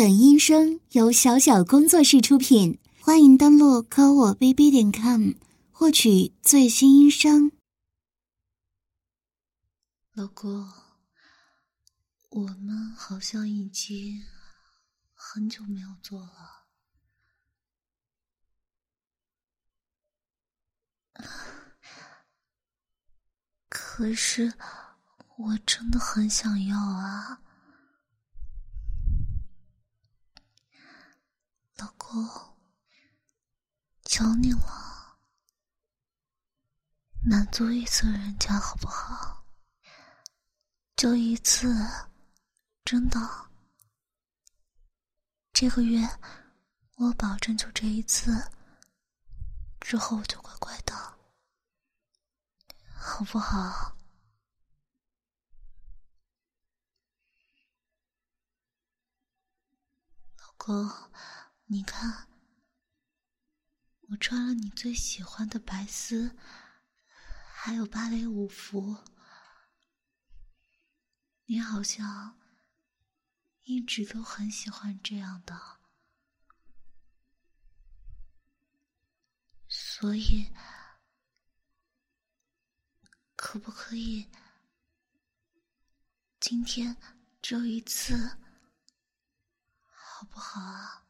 本音声由小小工作室出品，欢迎登录科我 bb 点 com 获取最新音声。老公，我们好像已经很久没有做了，可是我真的很想要啊。老公，求你了，满足一次人家好不好？就一次，真的。这个月我保证就这一次，之后我就乖乖的，好不好？老公。你看，我穿了你最喜欢的白丝，还有芭蕾舞服。你好像一直都很喜欢这样的，所以可不可以今天只有一次，好不好啊？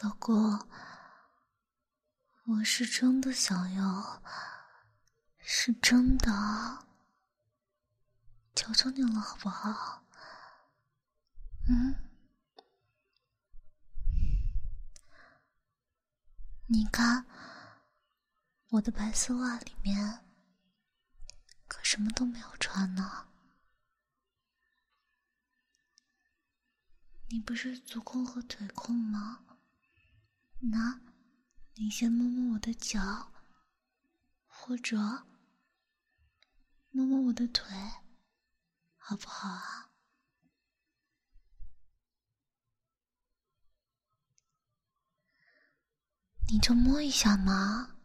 老公，我是真的想要，是真的，求求你了，好不好？嗯，你看，我的白丝袜里面可什么都没有穿呢。你不是足控和腿控吗？那，你先摸摸我的脚，或者摸摸我的腿，好不好啊？你就摸一下嘛。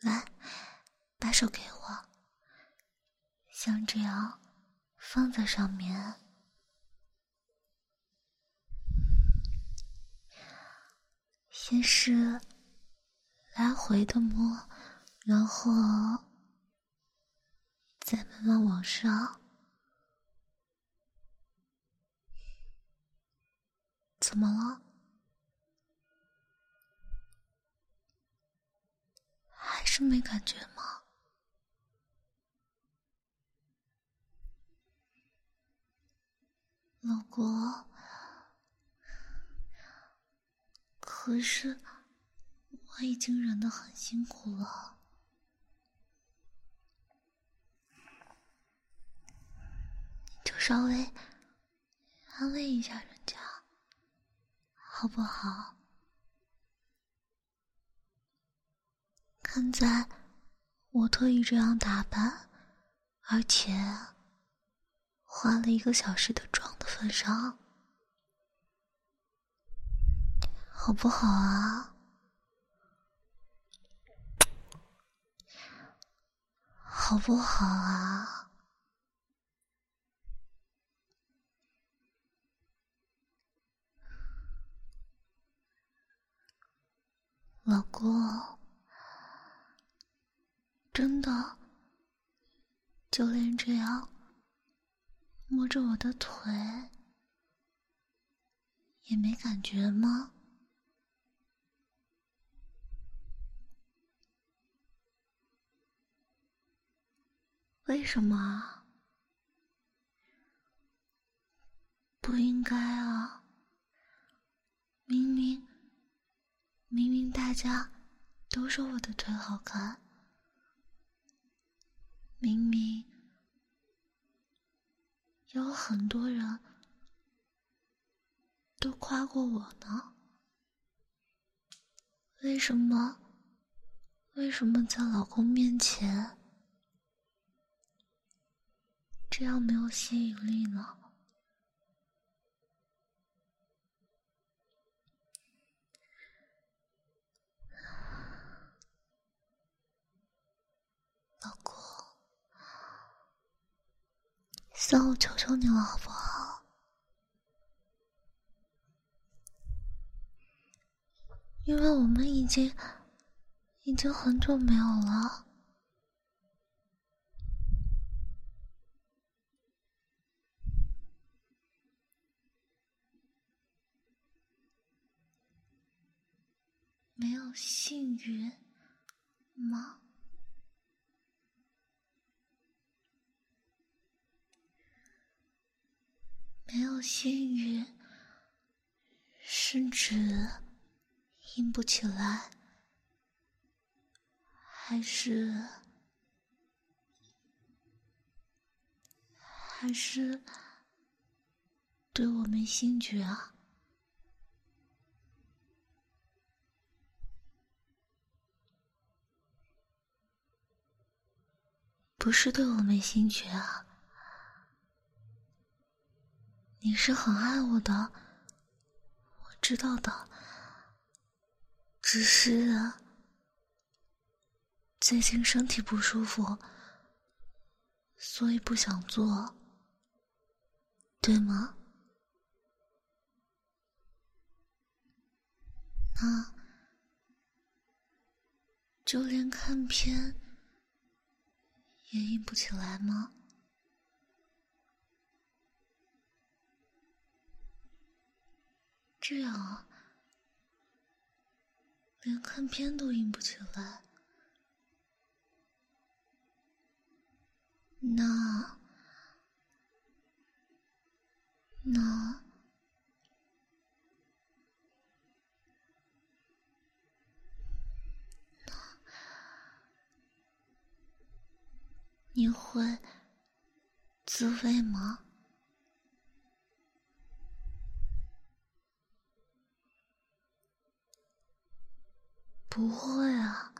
来，把手给我，像这样放在上面。先是来回的摸，然后再慢慢往上。怎么了？还是没感觉吗？老公。可是，我已经忍得很辛苦了，就稍微安慰一下人家，好不好？看在我特意这样打扮，而且化了一个小时的妆的份上。好不好啊？好不好啊？老公，真的，就连这样摸着我的腿也没感觉吗？为什么？不应该啊！明明，明明大家都说我的腿好看，明明有很多人都夸过我呢，为什么？为什么在老公面前？这样没有吸引力呢？老公，算我求求你了，好不好？因为我们已经已经很久没有了。没有幸运吗？没有幸运，是指硬不起来，还是还是对我没兴趣啊？不是对我没兴趣啊，你是很爱我的，我知道的。只是最近身体不舒服，所以不想做，对吗？那就连看片。也硬不起来吗？这样啊，连看片都硬不起来，那那。你会自慰吗？不会啊，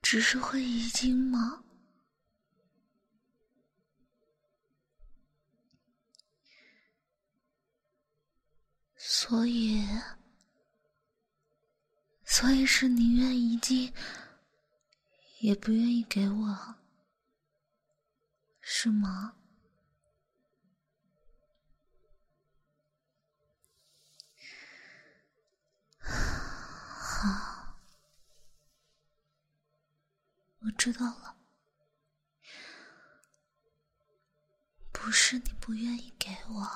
只是会遗精吗？所以，所以是宁愿遗精。也不愿意给我，是吗？好，我知道了，不是你不愿意给我，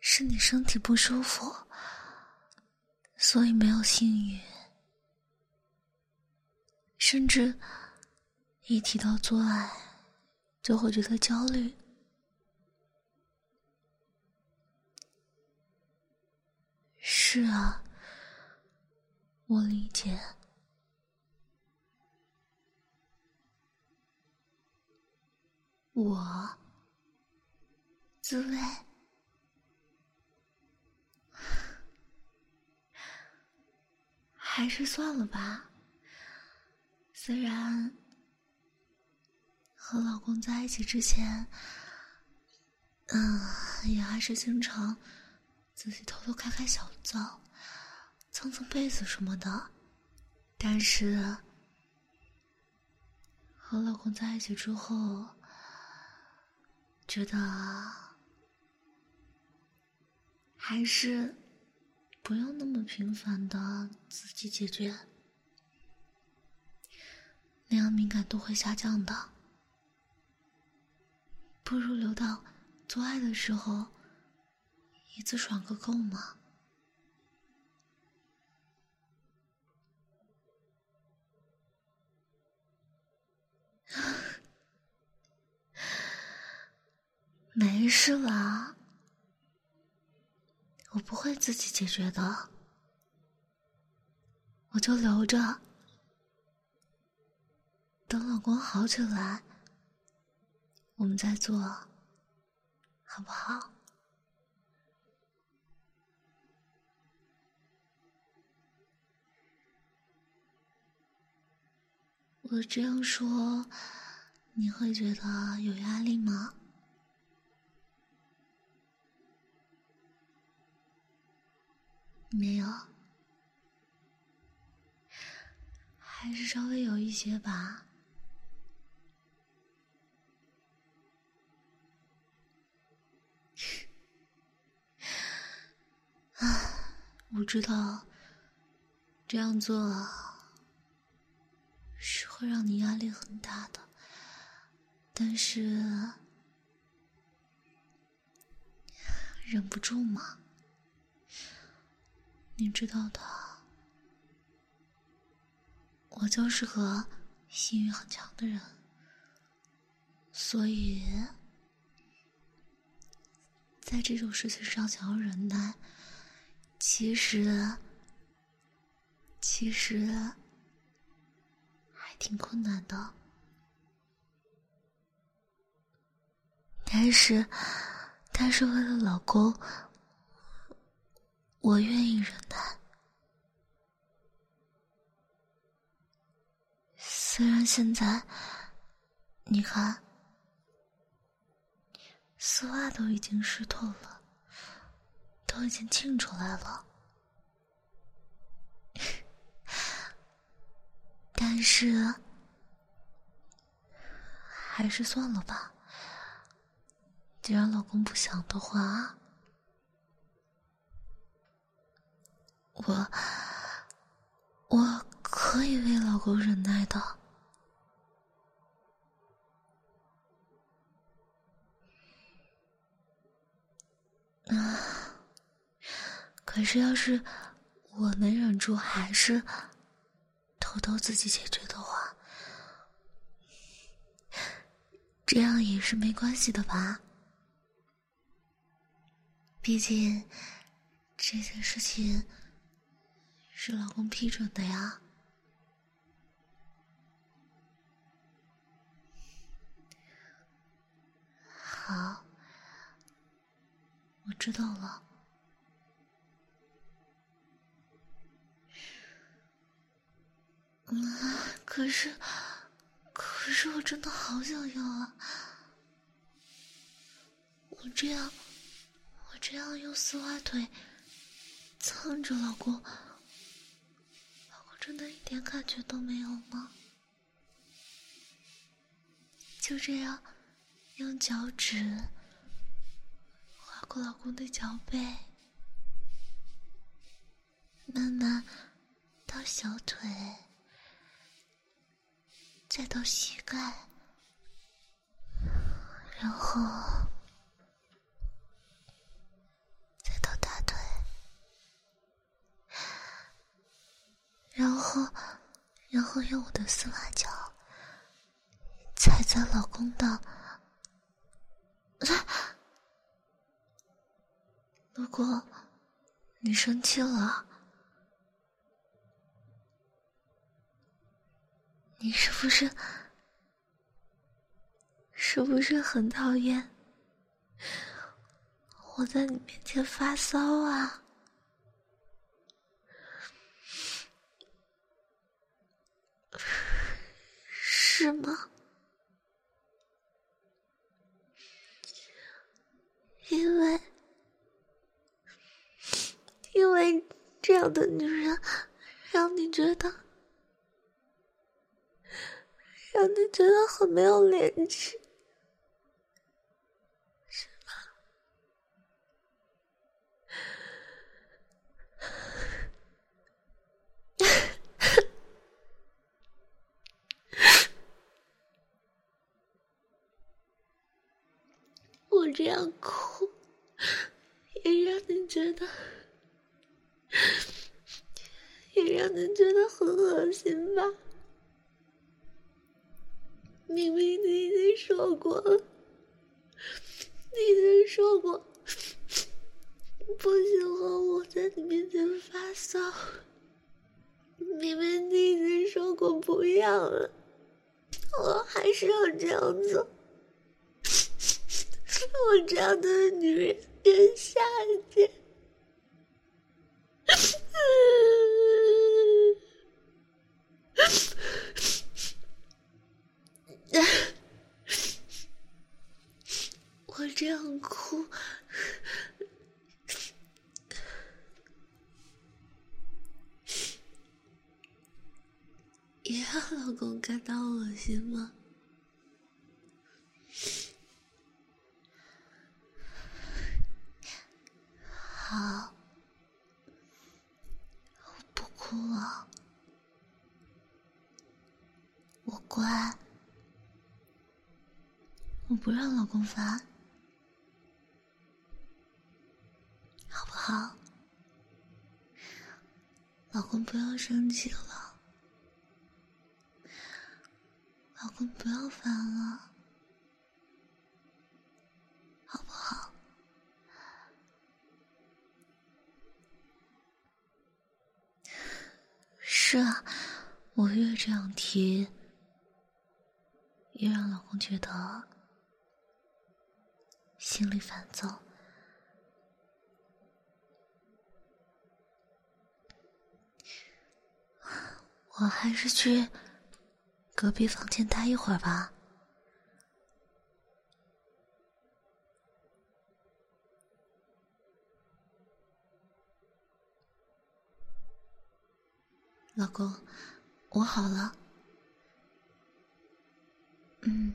是你身体不舒服，所以没有幸运。甚至一提到做爱，就会觉得焦虑。是啊，我理解。我滋味，还是算了吧。虽然和老公在一起之前，嗯，也还是经常自己偷偷开开小灶，蹭蹭被子什么的，但是和老公在一起之后，觉得还是不用那么频繁的自己解决。那样敏感度会下降的，不如留到做爱的时候一次爽个够吗？没事啦，我不会自己解决的，我就留着。等老公好起来，我们再做，好不好？我这样说，你会觉得有压力吗？没有，还是稍微有一些吧。我知道这样做。是会让你压力很大的，但是忍不住嘛，你知道的，我就是个性欲很强的人，所以在这种事情上想要忍耐，其实，其实还。挺困难的，但是，但是为了老公，我愿意忍耐。虽然现在，你看，丝袜都已经湿透了，都已经沁出来了。但是，还是算了吧。既然老公不想的话，我我可以为老公忍耐的。啊，可是要是我能忍住，还是。偷偷自己解决的话，这样也是没关系的吧？毕竟这件事情是老公批准的呀。好，我知道了。啊！可是，可是我真的好想要啊！我这样，我这样用丝袜腿蹭着老公，老公真的一点感觉都没有吗？就这样用脚趾划过老公的脚背，慢慢到小腿。再到膝盖，然后再到大腿，然后，然后用我的丝袜脚踩在老公的。如果你生气了。你是不是是不是很讨厌我在你面前发骚啊？是吗？因为因为这样的女人让你觉得。让你觉得很没有廉耻，是吗？我这样哭，也让你觉得，也让你觉得很恶心吧？明明你已经说过了，你已经说过不喜欢我在你面前发骚。明明你已经说过不要了，我还是要这样做。我这样的女人连下贱。我这样哭，也让老公感到恶心吗？好，我不哭了，我乖，我不让老公烦。好，老公不要生气了，老公不要烦了，好不好？是啊，我越这样提，越让老公觉得心里烦躁。我还是去隔壁房间待一会儿吧。老公，我好了，嗯，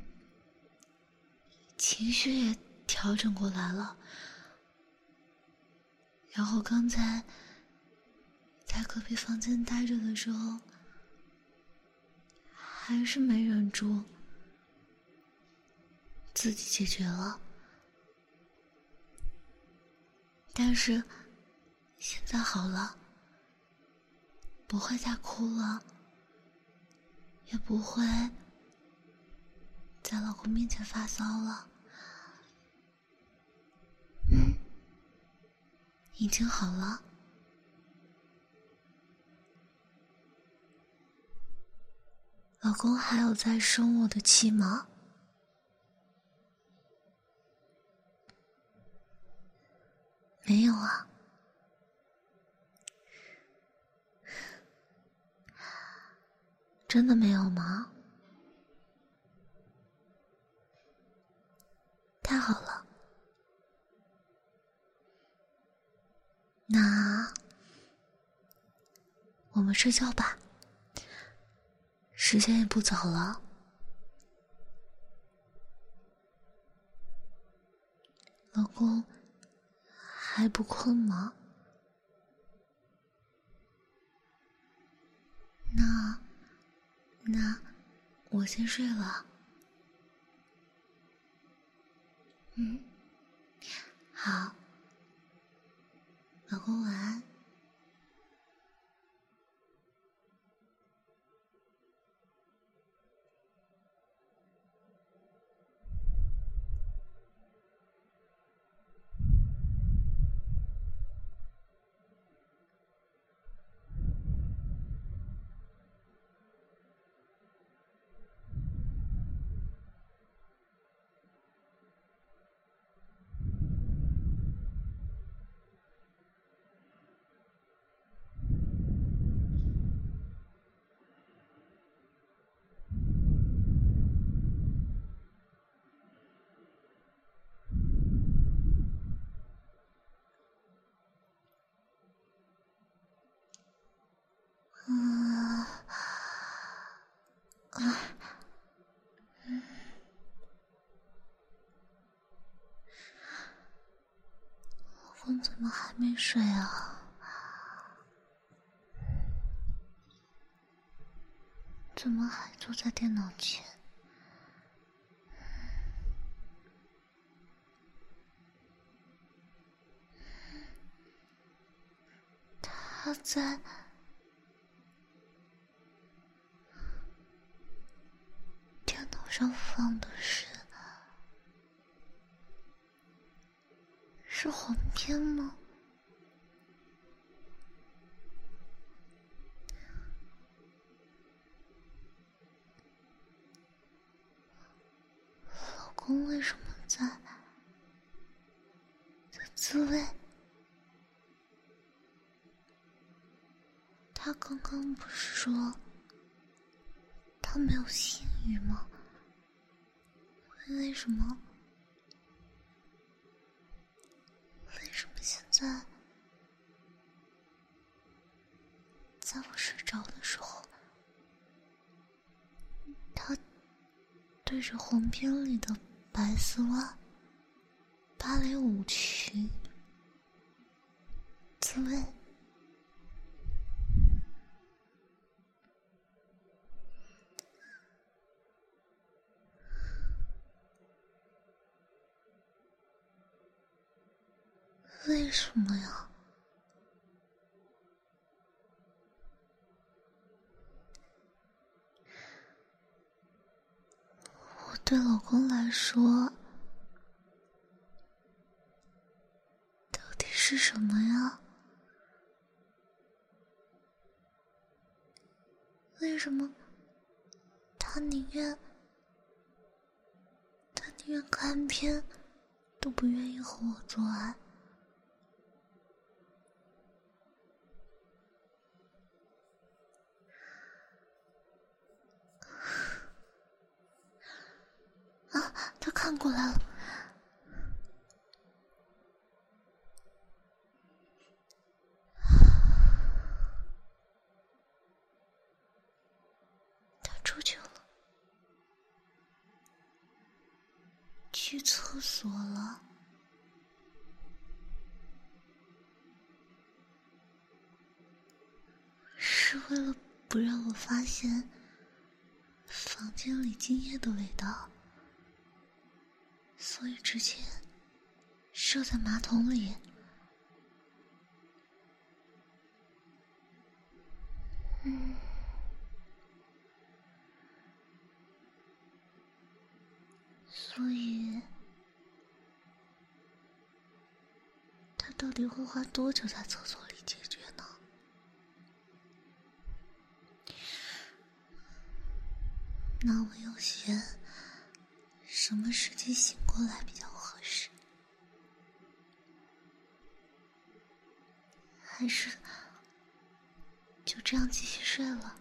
情绪也调整过来了，然后刚才在隔壁房间待着的时候。还是没忍住，自己解决了。但是现在好了，不会再哭了，也不会在老公面前发骚了。嗯，已经好了。老公还有在生我的气吗？没有啊，真的没有吗？太好了，那我们睡觉吧。时间也不早了，老公还不困吗？那那我先睡了。嗯，好，老公晚安。怎么还没睡啊？怎么还坐在电脑前？他在电脑上放的是。是黄片吗？老公为什么在在自慰？他刚刚不是说他没有性欲吗？为什么？为什么现在，在我睡着的时候，他对着红边里的白丝袜、芭蕾舞裙自慰？为什么呀？我对老公来说，到底是什么呀？为什么他宁愿他宁愿看片，都不愿意和我做爱？啊，他看过来了。他出去了，去厕所了，是为了不让我发现房间里精液的味道。所以直接射在马桶里。嗯，所以他到底会花多久在厕所里解决呢？那我要先。什么时间醒过来比较合适？还是就这样继续睡了？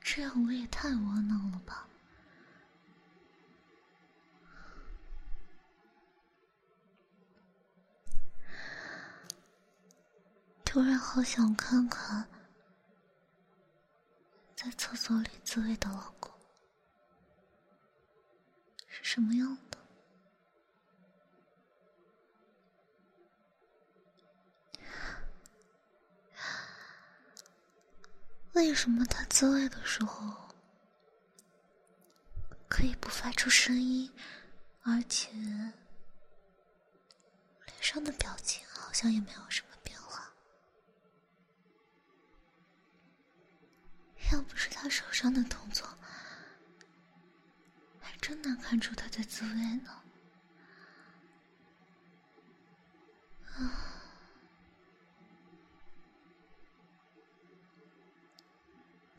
这样我也太窝囊了吧！突然好想看看。在厕所里自慰的老公是什么样的？为什么他自慰的时候可以不发出声音，而且脸上的表情好像也没有什么？要不是他手上的动作，还真难看出他在自慰呢。啊，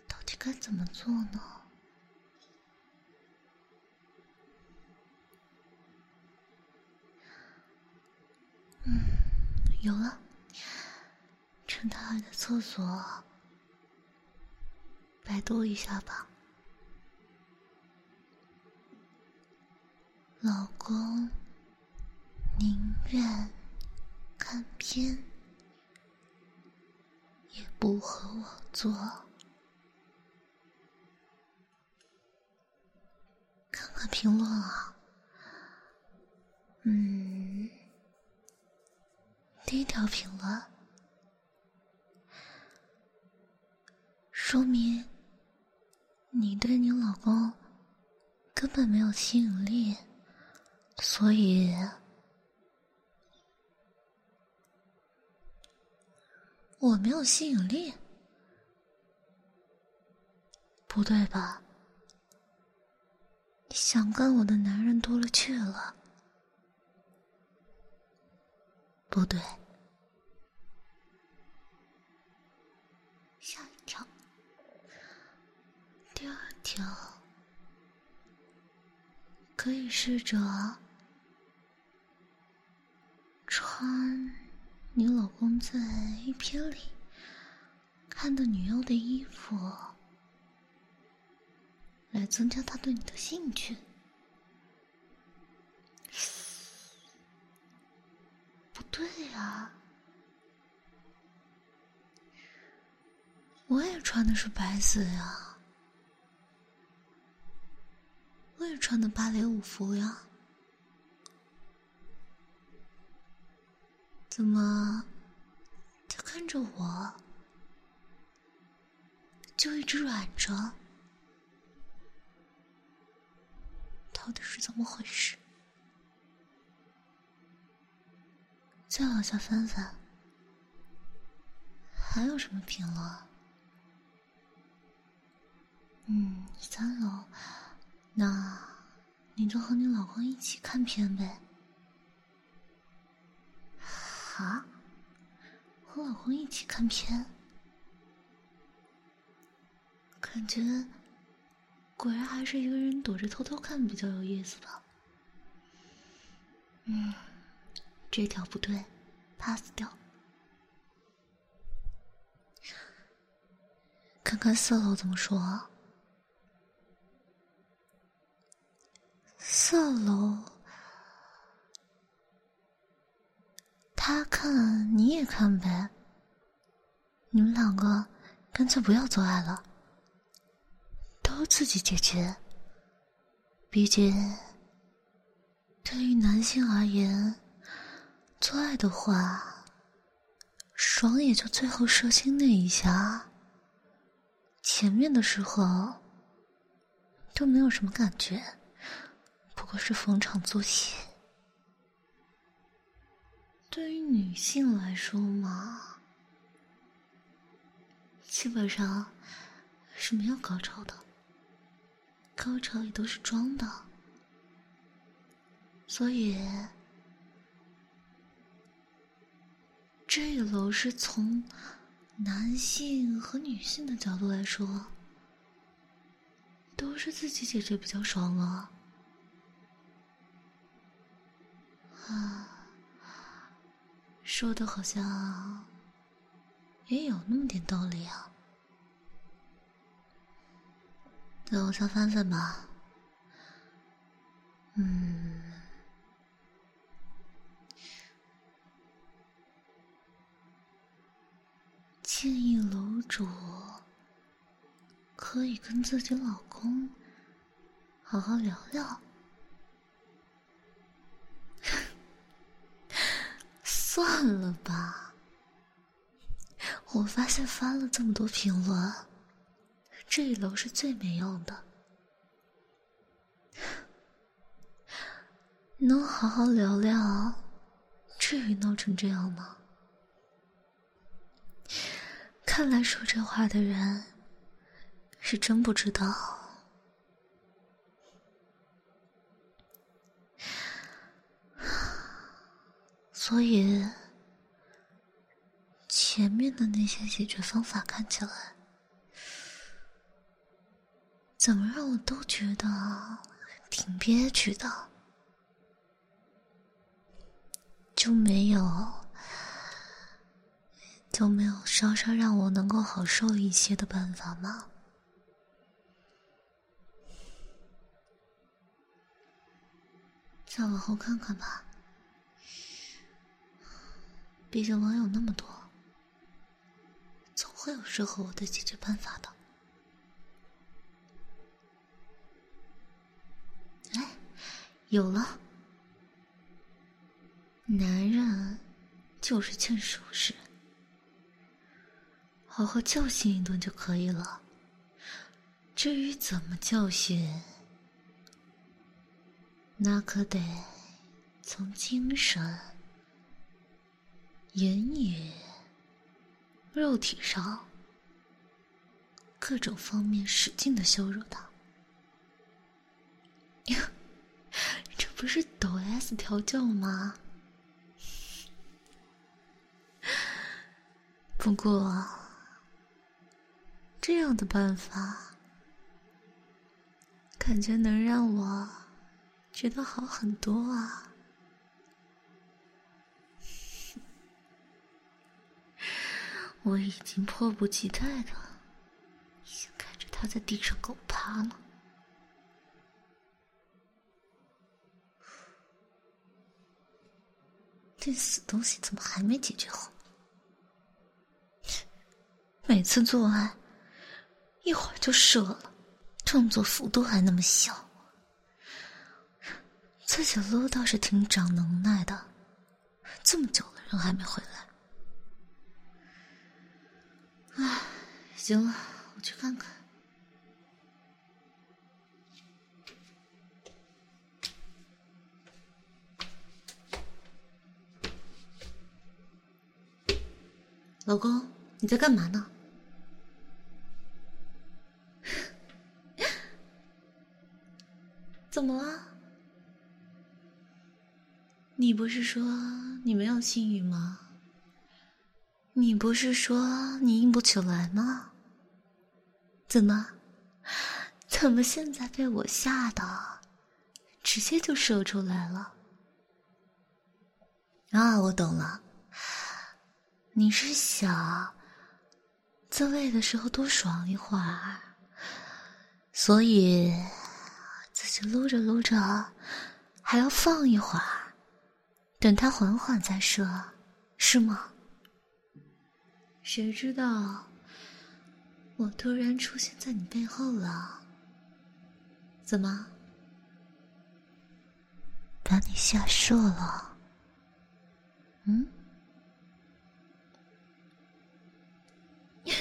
到底该怎么做呢？嗯，有了，趁他还在厕所。百度一下吧，老公宁愿看片，也不和我做。看看评论啊，嗯，第一条评论说明。你对你老公根本没有吸引力，所以我没有吸引力，不对吧？想干我的男人多了去了，不对。条，可以试着穿你老公在 A 片里看的女优的衣服，来增加他对你的兴趣。不对呀，我也穿的是白色呀，我也穿的芭蕾舞服呀，怎么他看着我就一直软着？到底是怎么回事？再往下翻翻，还有什么评论？嗯，三楼，那你就和你老公一起看片呗。啊？和老公一起看片？感觉果然还是一个人躲着偷偷看比较有意思吧。嗯。这条不对，pass 掉。看看四楼怎么说。四楼，他看你也看呗。你们两个干脆不要做爱了，都自己解决。毕竟，对于男性而言。做爱的话，爽也就最后射精那一下，前面的时候都没有什么感觉，不过是逢场作戏。对于女性来说嘛，基本上是没有高潮的，高潮也都是装的，所以。这一楼是从男性和女性的角度来说，都是自己解决比较爽啊。啊，说的好像也有那么点道理啊。再往下翻翻吧。嗯。建议楼主可以跟自己老公好好聊聊。算了吧，我发现发了这么多评论，这一楼是最没用的。能好好聊聊，至于闹成这样吗？看来说这话的人是真不知道，所以前面的那些解决方法看起来，怎么让我都觉得挺憋屈的，就没有。就没有稍稍让我能够好受一些的办法吗？再往后看看吧，毕竟网友那么多，总会有适合我的解决办法的。哎，有了，男人就是欠收拾。好好教训一顿就可以了。至于怎么教训，那可得从精神、言语、肉体上各种方面使劲的羞辱他。这不是抖 S 调教吗？不过。这样的办法，感觉能让我觉得好很多啊！我已经迫不及待的想看着他在地上狗爬了。这死东西怎么还没解决好？每次做爱，一会儿就射了，动作幅度还那么小，自己撸倒是挺长能耐的，这么久了人还没回来，唉，行了，我去看看。老公，你在干嘛呢？怎么了？你不是说你没有性欲吗？你不是说你硬不起来吗？怎么？怎么现在被我吓的，直接就射出来了？啊，我懂了。你是想自慰的时候多爽一会儿，所以自己撸着撸着还要放一会儿，等它缓缓再射，是吗？谁知道我突然出现在你背后了？怎么把你吓射了？嗯？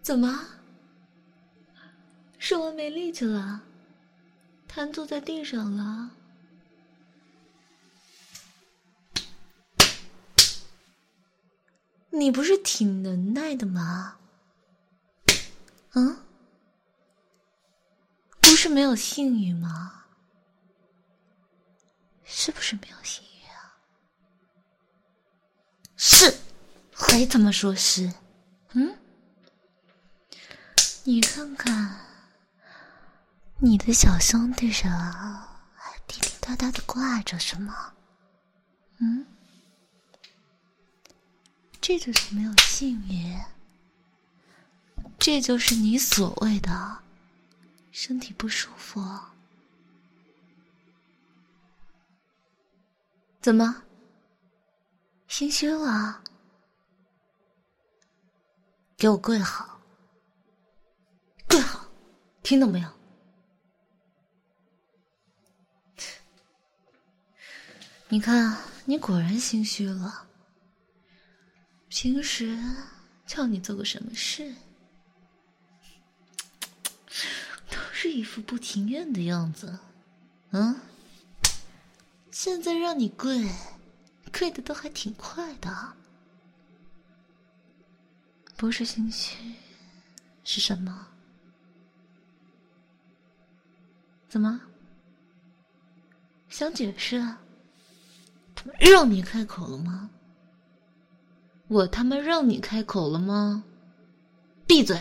怎么？是我没力气了，瘫坐在地上了？你不是挺能耐的吗？嗯？不是没有性欲吗？是不是没有性？是，还怎么说是？嗯，你看看，你的小兄弟上还滴滴答答的挂着什么？嗯，这就是没有性欲，这就是你所谓的身体不舒服。怎么？心虚了，给我跪好，跪好，听到没有？你看，你果然心虚了。平时叫你做个什么事，都是一副不情愿的样子。嗯，现在让你跪。跪的都还挺快的，不是心虚，是什么？怎么？想解释？让你开口了吗？我他妈让你开口了吗？闭嘴！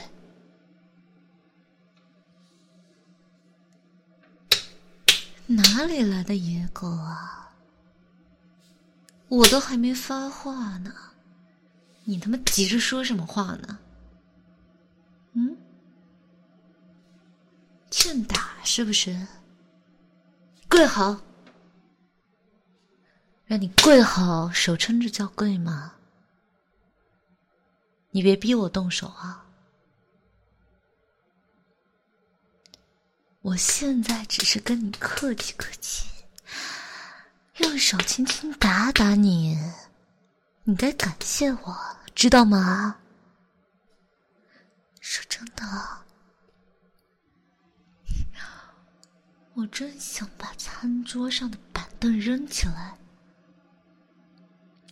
哪里来的野狗啊？我都还没发话呢，你他妈急着说什么话呢？嗯，欠打是不是？跪好，让你跪好，手撑着叫跪吗？你别逼我动手啊！我现在只是跟你客气客气。用手轻轻打打你，你该感谢我，知道吗？说真的，我真想把餐桌上的板凳扔起来，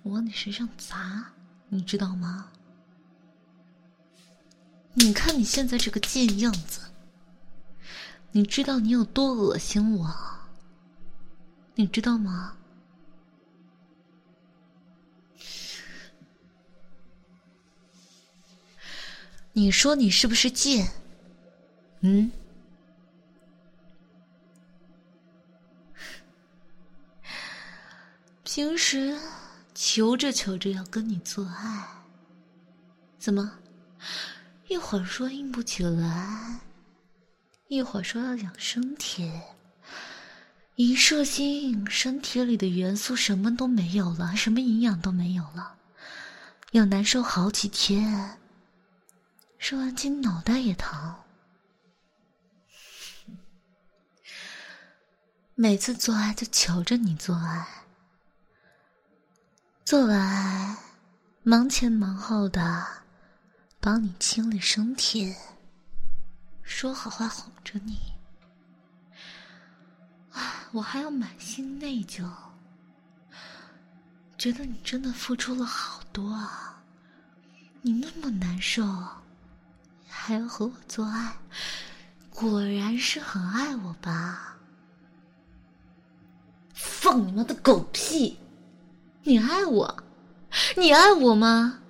往你身上砸，你知道吗？你看你现在这个贱样子，你知道你有多恶心我？你知道吗？你说你是不是贱？嗯？平时求着求着要跟你做爱，怎么一会儿说硬不起来，一会儿说要养身体？一射精，身体里的元素什么都没有了，什么营养都没有了，要难受好几天。射完精，脑袋也疼。每次做爱就求着你做爱，做完忙前忙后的帮你清理身体，说好话哄着你，啊，我还要满心内疚，觉得你真的付出了好多啊，你那么难受。还要和我做爱，果然是很爱我吧？放你妈的狗屁！你爱我？你爱我吗？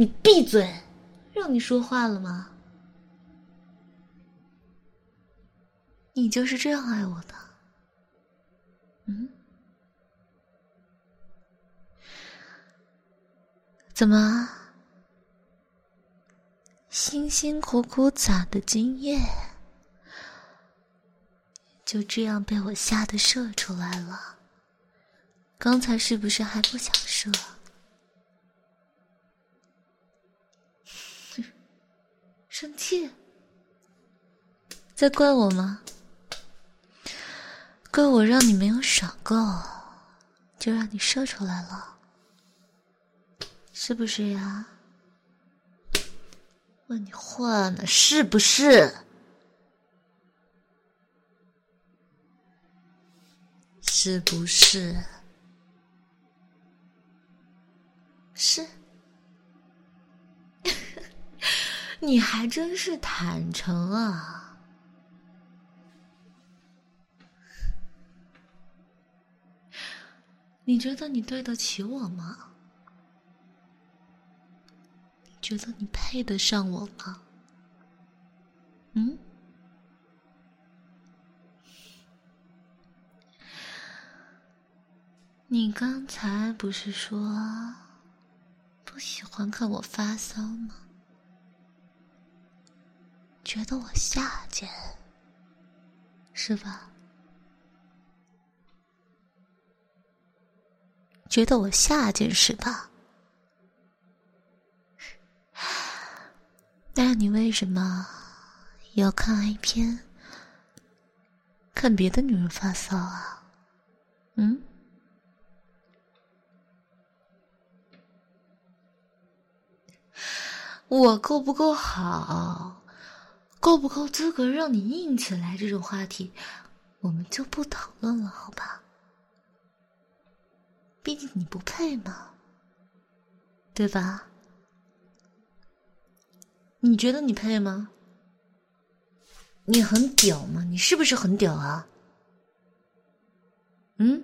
你闭嘴！让你说话了吗？你就是这样爱我的？嗯？怎么，辛辛苦苦攒的经验，就这样被我吓得射出来了？刚才是不是还不想射？生气？在怪我吗？怪我让你没有爽够，就让你射出来了？是不是呀？问你话呢，是不是？是不是？是。你还真是坦诚啊！你觉得你对得起我吗？你觉得你配得上我吗？嗯？你刚才不是说不喜欢看我发骚吗？觉得我下贱，是吧？觉得我下贱是吧？那你为什么要看 A 片，看别的女人发骚啊？嗯？我够不够好，够不够资格让你硬起来？这种话题，我们就不讨论了，好吧？毕竟你不配嘛，对吧？你觉得你配吗？你很屌吗？你是不是很屌啊？嗯？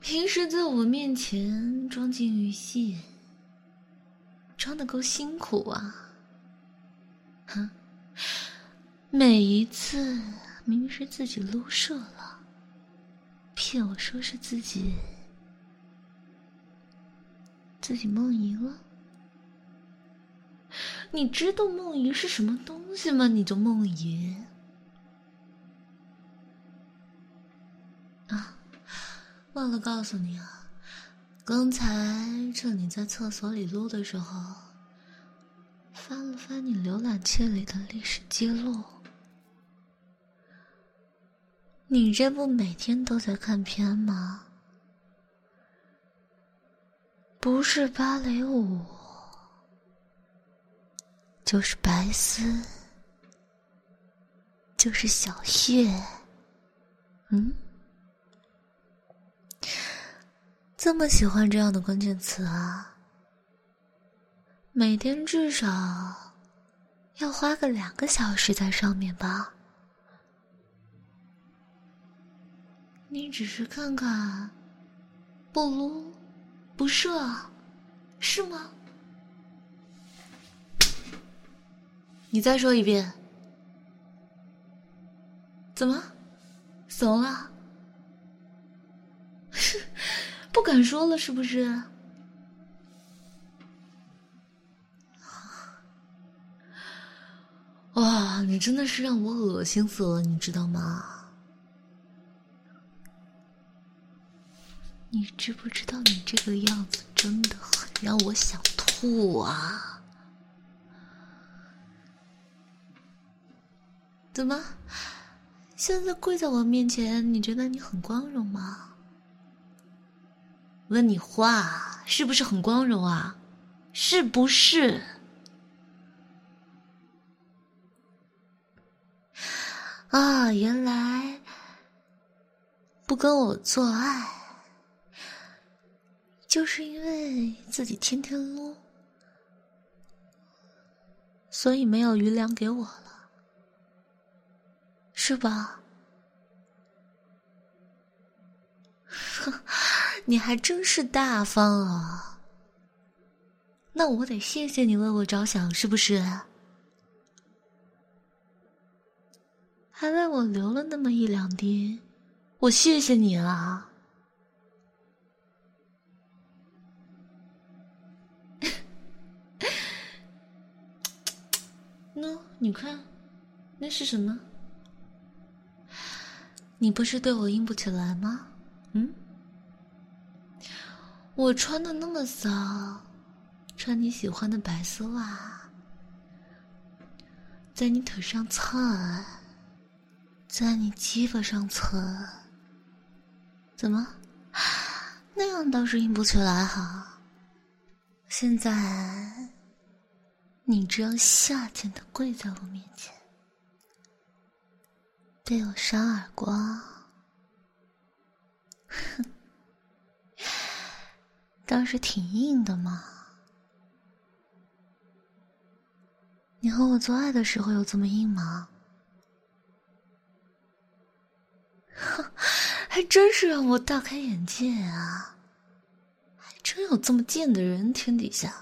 平时在我面前装进玉戏，装的够辛苦啊！哼，每一次明明是自己撸射了，骗我说是自己自己梦遗了。你知道梦遗是什么东西吗？你就梦遗啊！忘了告诉你啊，刚才趁你在厕所里撸的时候，翻了翻你浏览器里的历史记录。你这不每天都在看片吗？不是芭蕾舞。就是白丝，就是小穴，嗯，这么喜欢这样的关键词啊？每天至少要花个两个小时在上面吧？你只是看看，不撸，不射，是吗？你再说一遍，怎么怂了？不敢说了是不是？你真的是让我恶心死了，你知道吗？你知不知道你这个样子真的很让我想吐啊？怎么，现在跪在我面前，你觉得你很光荣吗？问你话，是不是很光荣啊？是不是？啊，原来不跟我做爱，就是因为自己天天撸，所以没有余粮给我了，是吧？哼，你还真是大方啊！那我得谢谢你为我着想，是不是？还为我流了那么一两滴，我谢谢你了。喏，你看，那是什么？你不是对我硬不起来吗？嗯？我穿的那么骚，穿你喜欢的白丝袜，在你腿上蹭。在你鸡巴上蹭，怎么？那样倒是硬不起来哈。现在，你这样下贱的跪在我面前，被我扇耳光，哼，倒是挺硬的嘛。你和我做爱的时候有这么硬吗？哼，还真是让我大开眼界啊！还真有这么贱的人天底下。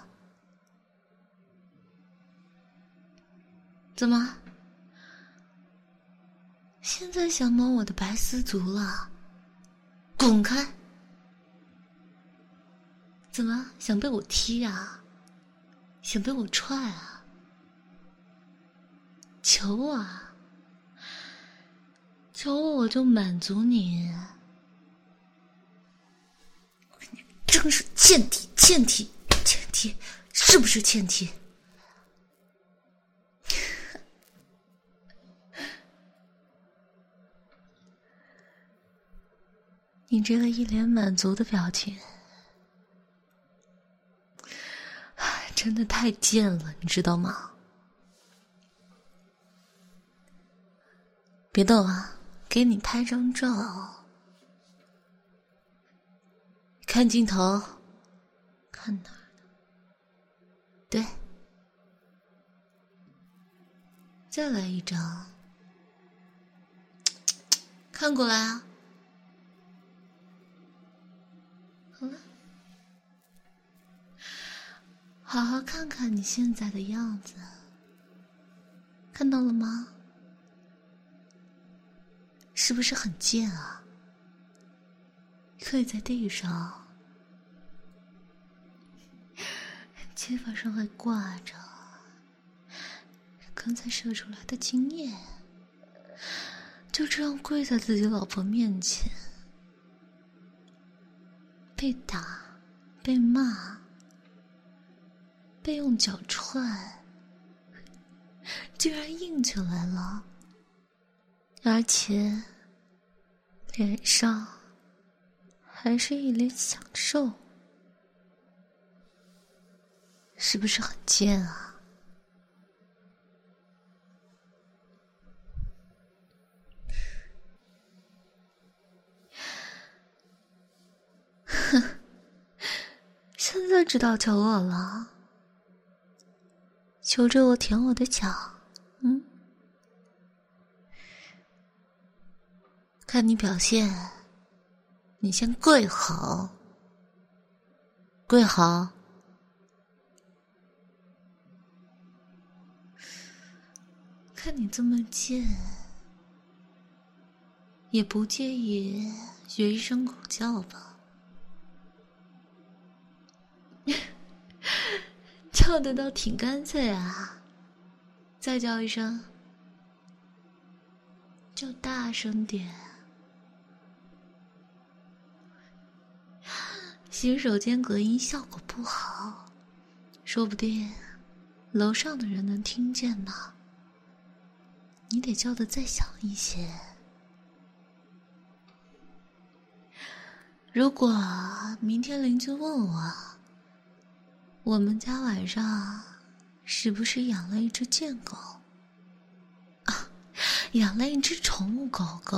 怎么？现在想摸我的白丝足了？滚开！怎么想被我踢啊？想被我踹啊？求我啊！求我，我就满足你。你真是欠踢，欠踢，欠踢，是不是欠踢？你这个一脸满足的表情，真的太贱了，你知道吗？别动啊！给你拍张照，看镜头，看哪儿对，再来一张，看过来啊！好好看看你现在的样子，看到了吗？是不是很贱啊？跪在地上，肩膀上还挂着刚才射出来的精液，就这样跪在自己老婆面前，被打、被骂、被用脚踹，竟然硬起来了，而且。脸上还是一脸享受，是不是很贱啊？哼，现在知道求我了，求着我舔我的脚。嗯看你表现，你先跪好，跪好。看你这么贱，也不介意学一声狗叫吧？叫的倒挺干脆啊！再叫一声，就大声点。洗手间隔音效果不好，说不定楼上的人能听见呢。你得叫的再响一些。如果明天邻居问我，我们家晚上是不是养了一只贱狗？啊，养了一只宠物狗狗，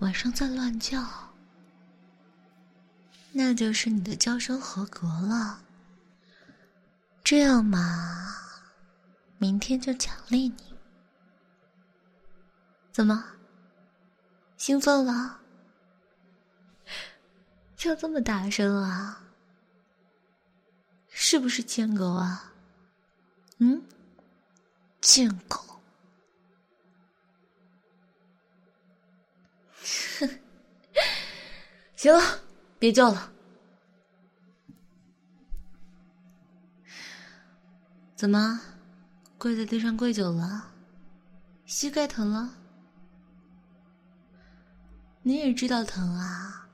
晚上在乱叫，那就是你的叫声合格了。这样嘛，明天就奖励你。怎么？兴奋了？叫这么大声啊？是不是贱狗啊？嗯，贱狗。哼，行了，别叫了。怎么，跪在地上跪久了，膝盖疼了？你也知道疼啊？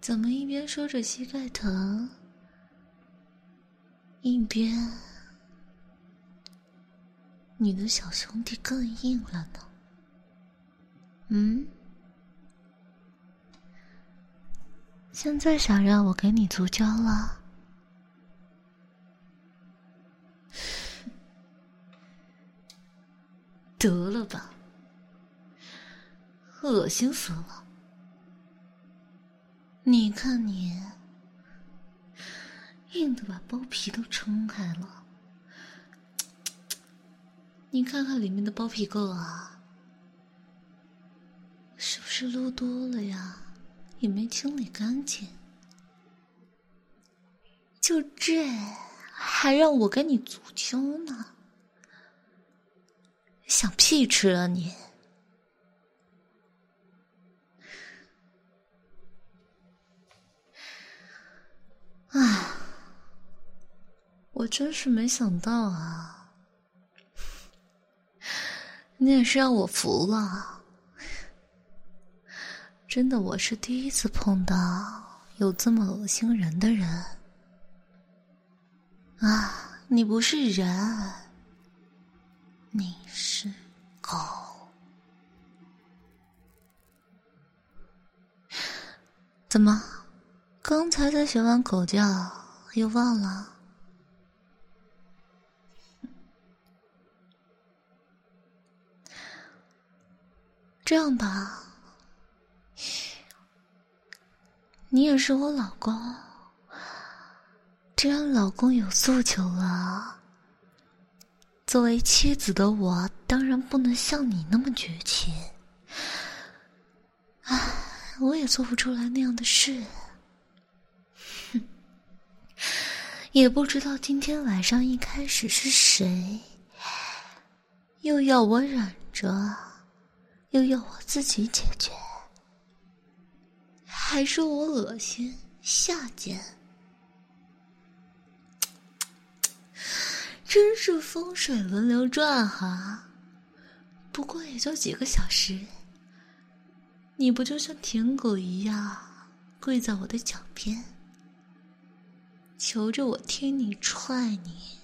怎么一边说着膝盖疼，一边你的小兄弟更硬了呢？嗯？现在想让我给你足交了？得了吧，恶心死了！你看你，硬的把包皮都撑开了。你看看里面的包皮垢啊，是不是撸多了呀？也没清理干净。就这，还让我给你足交呢？想屁吃啊你！啊！我真是没想到啊！你也是让我服了。真的，我是第一次碰到有这么恶心人的人。啊！你不是人，你是狗。怎么？刚才才学完狗叫，又忘了。这样吧，你也是我老公，既然老公有诉求了，作为妻子的我，当然不能像你那么绝情。唉，我也做不出来那样的事。哼也不知道今天晚上一开始是谁，又要我忍着，又要我自己解决，还说我恶心下贱，真是风水轮流转哈。不过也就几个小时，你不就像舔狗一样跪在我的脚边？求着我听你踹你，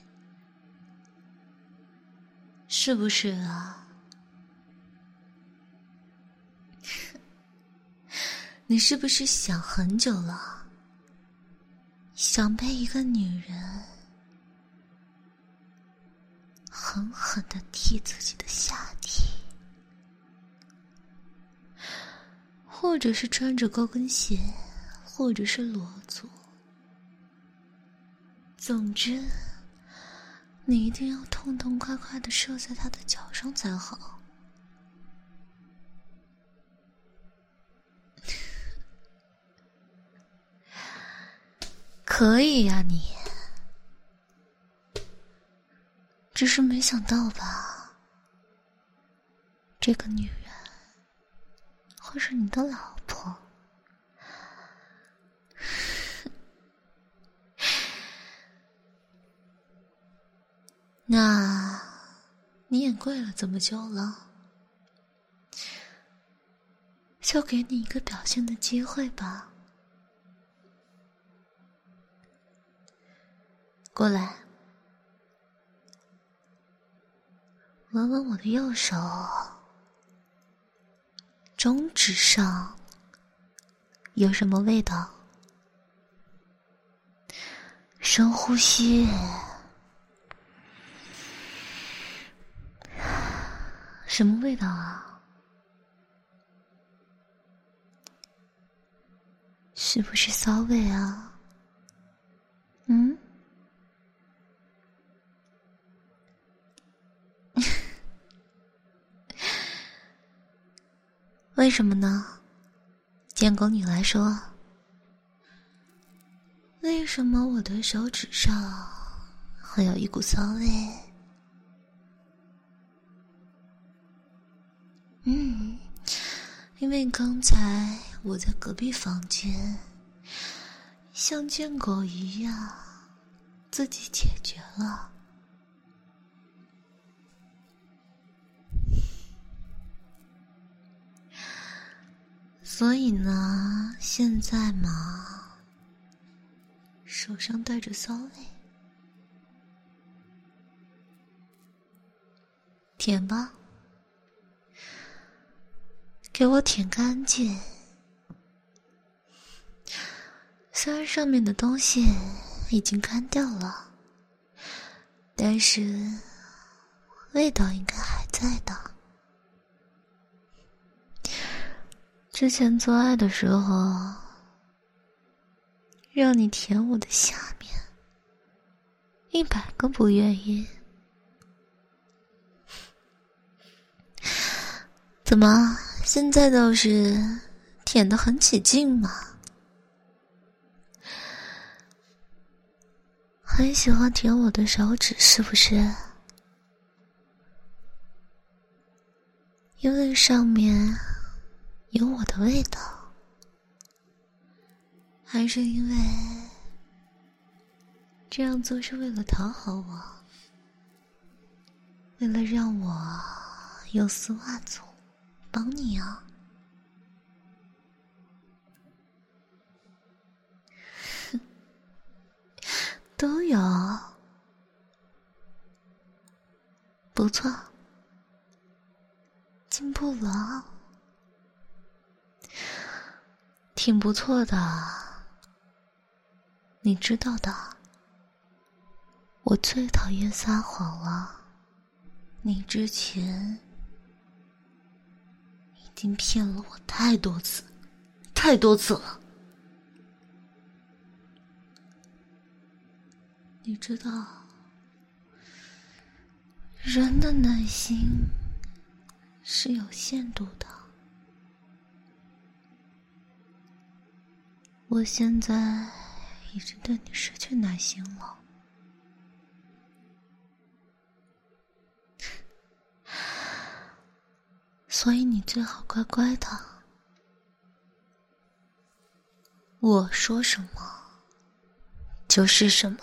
是不是啊？你是不是想很久了？想被一个女人狠狠的踢自己的下体，或者是穿着高跟鞋，或者是裸足？总之，你一定要痛痛快快的射在他的脚上才好。可以呀，你。只是没想到吧，这个女人会是你的老婆。那，你也跪了这么久了，就给你一个表现的机会吧。过来，闻闻我的右手，中指上有什么味道？深呼吸，什么味道啊？是不是骚味啊？嗯？为什么呢？建狗你来说，为什么我的手指上会有一股骚味？嗯，因为刚才我在隔壁房间，像贱狗一样自己解决了。所以呢，现在嘛，手上带着骚味，舔吧，给我舔干净。虽然上面的东西已经干掉了，但是味道应该还在的。之前做爱的时候，让你舔我的下面，一百个不愿意。怎么现在倒是舔的很起劲嘛？很喜欢舔我的手指是不是？因为上面。有我的味道，还是因为这样做是为了讨好我，为了让我有丝袜做，帮你啊？都有，不错，进步了。挺不错的，你知道的。我最讨厌撒谎了，你之前已经骗了我太多次，太多次了。你知道，人的耐心是有限度的。我现在已经对你失去耐心了，所以你最好乖乖的。我说什么就是什么，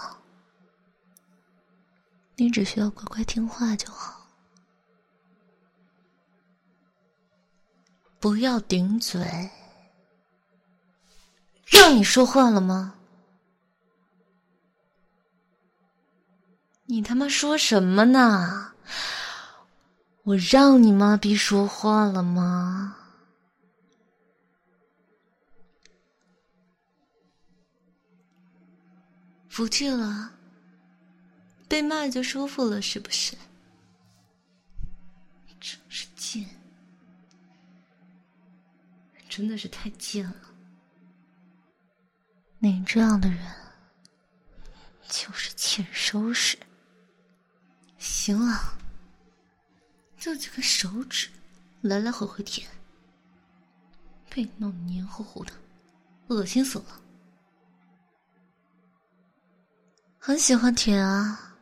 你只需要乖乖听话就好，不要顶嘴。让你说话了吗？你他妈说什么呢？我让你妈逼说话了吗？服气了？被骂就舒服了是不是？真是贱，真的是太贱了。你这样的人就是欠收拾。行了，就几个手指，来来回回舔，被弄黏糊糊的，恶心死了。很喜欢舔啊，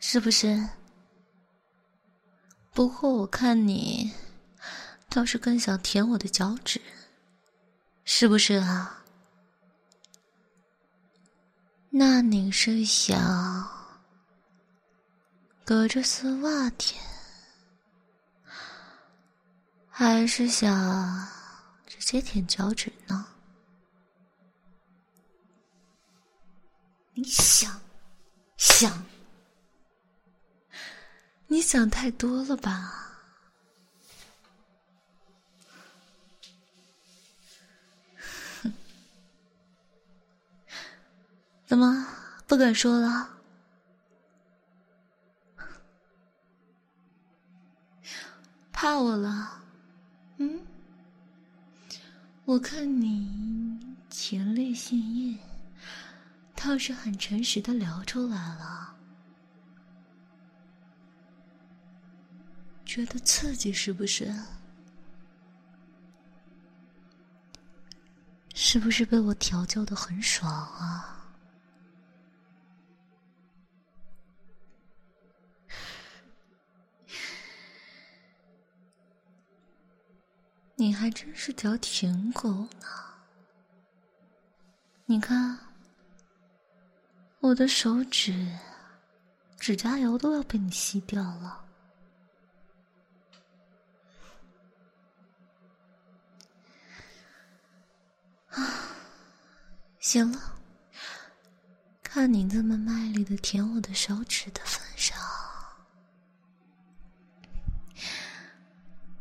是不是？不过我看你倒是更想舔我的脚趾，是不是啊？那你是想隔着丝袜舔，还是想直接舔脚趾呢？你想想，你想太多了吧？怎么不敢说了？怕我了？嗯？我看你前列腺液倒是很诚实的聊出来了，觉得刺激是不是？是不是被我调教的很爽啊？你还真是条舔狗呢！你看，我的手指、指甲油都要被你吸掉了。啊，行了，看你这么卖力的舔我的手指的份上，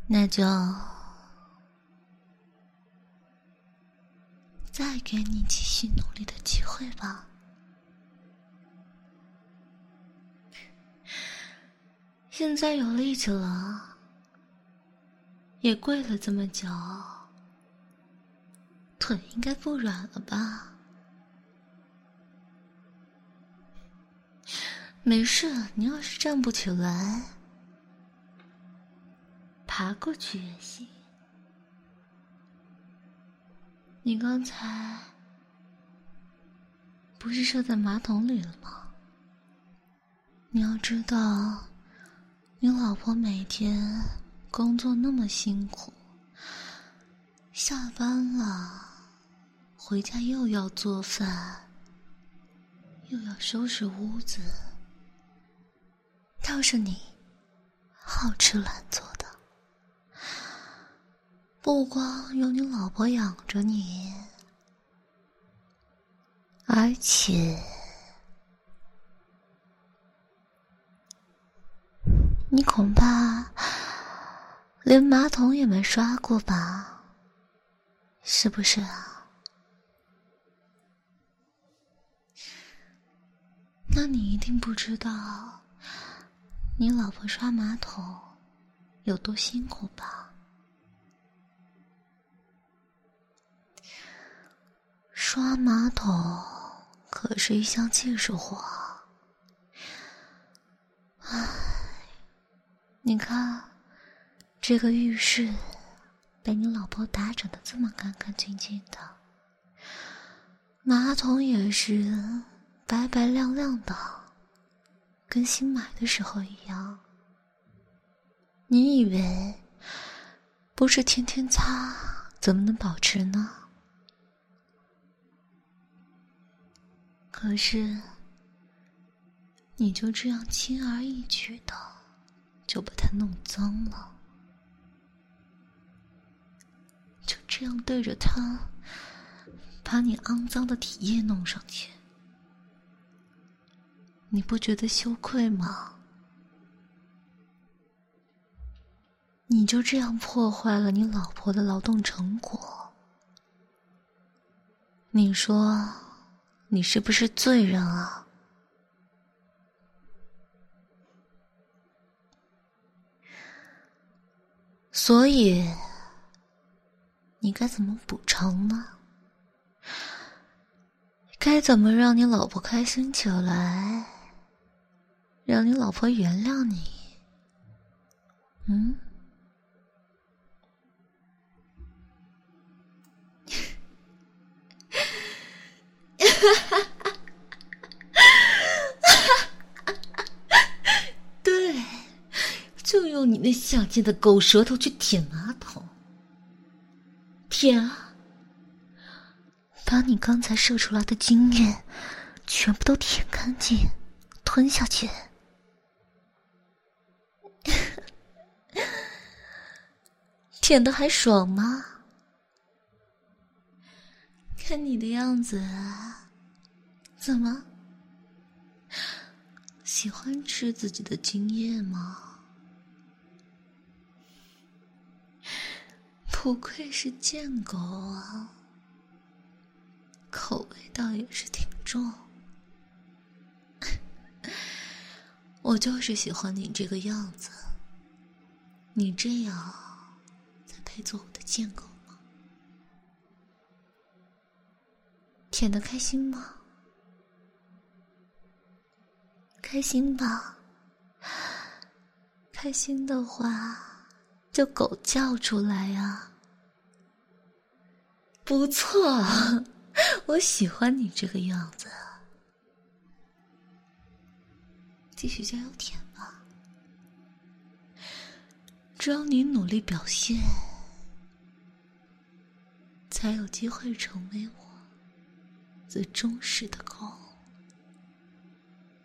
那就。再给你继续努力的机会吧。现在有力气了，也跪了这么久，腿应该不软了吧？没事，你要是站不起来，爬过去也行。你刚才不是射在马桶里了吗？你要知道，你老婆每天工作那么辛苦，下班了回家又要做饭，又要收拾屋子，倒是你好吃懒做。不光有你老婆养着你，而且你恐怕连马桶也没刷过吧？是不是啊？那你一定不知道，你老婆刷马桶有多辛苦吧？刷马桶可是一项技术活，唉，你看这个浴室被你老婆打整的这么干干净净的，马桶也是白白亮亮的，跟新买的时候一样。你以为不是天天擦，怎么能保持呢？可是，你就这样轻而易举的就把它弄脏了，就这样对着它把你肮脏的体液弄上去，你不觉得羞愧吗？你就这样破坏了你老婆的劳动成果，你说？你是不是罪人啊？所以，你该怎么补偿呢？该怎么让你老婆开心起来？让你老婆原谅你？嗯？哈哈哈对，就用你那下贱的狗舌头去舔马桶，舔啊，把你刚才射出来的精液全部都舔干净，吞下去，舔的还爽吗？看你的样子，怎么喜欢吃自己的精液吗？不愧是贱狗啊，口味倒也是挺重。我就是喜欢你这个样子，你这样才配做我的贱狗吗？舔的开心吗？开心吧。开心的话，就狗叫出来呀。不错，我喜欢你这个样子。继续加油舔吧，只要你努力表现，才有机会成为我最忠实的狗。